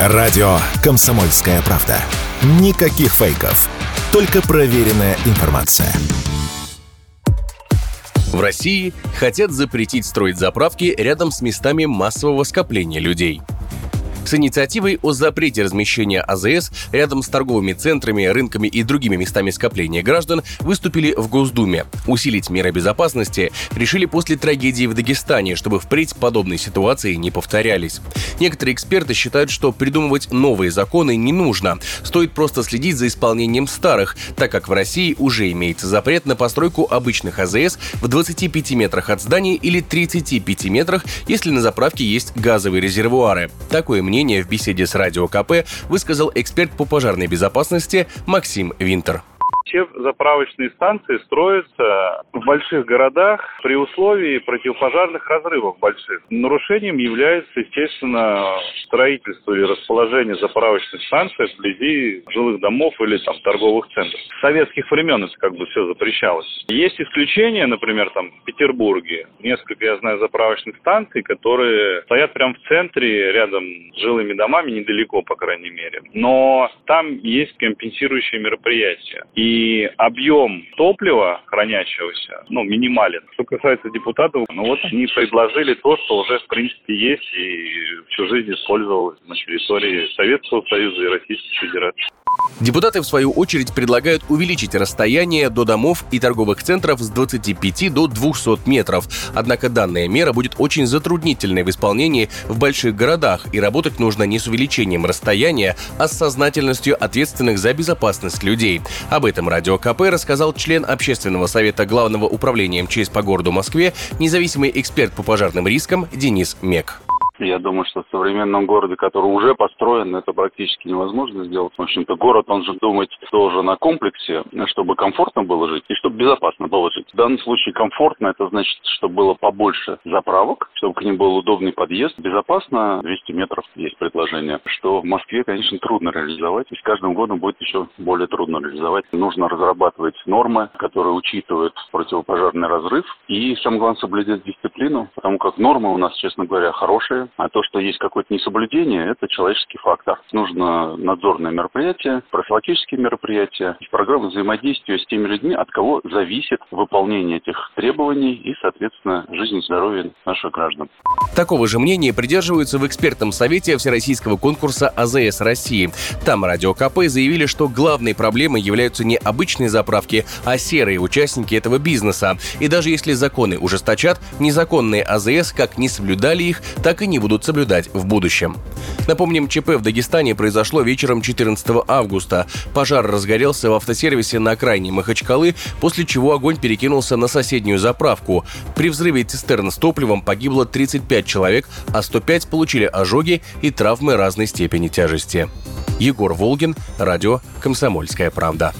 Радио «Комсомольская правда». Никаких фейков. Только проверенная информация. В России хотят запретить строить заправки рядом с местами массового скопления людей – с инициативой о запрете размещения АЗС рядом с торговыми центрами, рынками и другими местами скопления граждан выступили в Госдуме. Усилить меры безопасности решили после трагедии в Дагестане, чтобы впредь подобные ситуации не повторялись. Некоторые эксперты считают, что придумывать новые законы не нужно. Стоит просто следить за исполнением старых, так как в России уже имеется запрет на постройку обычных АЗС в 25 метрах от здания или 35 метрах, если на заправке есть газовые резервуары. Такое мнение мнение в беседе с Радио КП высказал эксперт по пожарной безопасности Максим Винтер. Все заправочные станции строятся в больших городах при условии противопожарных разрывов больших. Нарушением является, естественно, строительство и расположение заправочных станций вблизи жилых домов или там торговых центров. С советских времен это как бы все запрещалось. Есть исключения, например, там в Петербурге. Несколько, я знаю, заправочных станций, которые стоят прямо в центре, рядом с жилыми домами, недалеко, по крайней мере. Но там есть компенсирующие мероприятия. И объем топлива хранящегося, ну, минимален. Что касается депутатов, ну вот они предложили то, что уже в принципе есть и всю жизнь использовалось на территории Советского Союза и Российской Федерации. Депутаты, в свою очередь, предлагают увеличить расстояние до домов и торговых центров с 25 до 200 метров. Однако данная мера будет очень затруднительной в исполнении в больших городах, и работать нужно не с увеличением расстояния, а с сознательностью ответственных за безопасность людей. Об этом Радио КП рассказал член Общественного совета Главного управления МЧС по городу Москве, независимый эксперт по пожарным рискам Денис Мек. Я думаю, что в современном городе, который уже построен, это практически невозможно сделать. В общем-то, город, он же думает тоже на комплексе, чтобы комфортно было жить и чтобы безопасно было жить. В данном случае комфортно, это значит, чтобы было побольше заправок, чтобы к ним был удобный подъезд. Безопасно 200 метров есть предложение, что в Москве, конечно, трудно реализовать. И с каждым годом будет еще более трудно реализовать. Нужно разрабатывать нормы, которые учитывают противопожарный разрыв. И, самое главное, соблюдать дисциплину, потому как нормы у нас, честно говоря, хорошие а то, что есть какое-то несоблюдение, это человеческий фактор. Нужно надзорное мероприятие, профилактические мероприятия, программа взаимодействия с теми людьми, от кого зависит выполнение этих требований и, соответственно, жизнь и здоровье наших граждан. Такого же мнения придерживаются в экспертном совете Всероссийского конкурса АЗС России. Там Радио КП заявили, что главной проблемой являются не обычные заправки, а серые участники этого бизнеса. И даже если законы ужесточат, незаконные АЗС как не соблюдали их, так и не будут соблюдать в будущем. Напомним, ЧП в Дагестане произошло вечером 14 августа. Пожар разгорелся в автосервисе на окраине Махачкалы, после чего огонь перекинулся на соседнюю заправку. При взрыве цистерн с топливом погибло 35 человек, а 105 получили ожоги и травмы разной степени тяжести. Егор Волгин, радио «Комсомольская правда».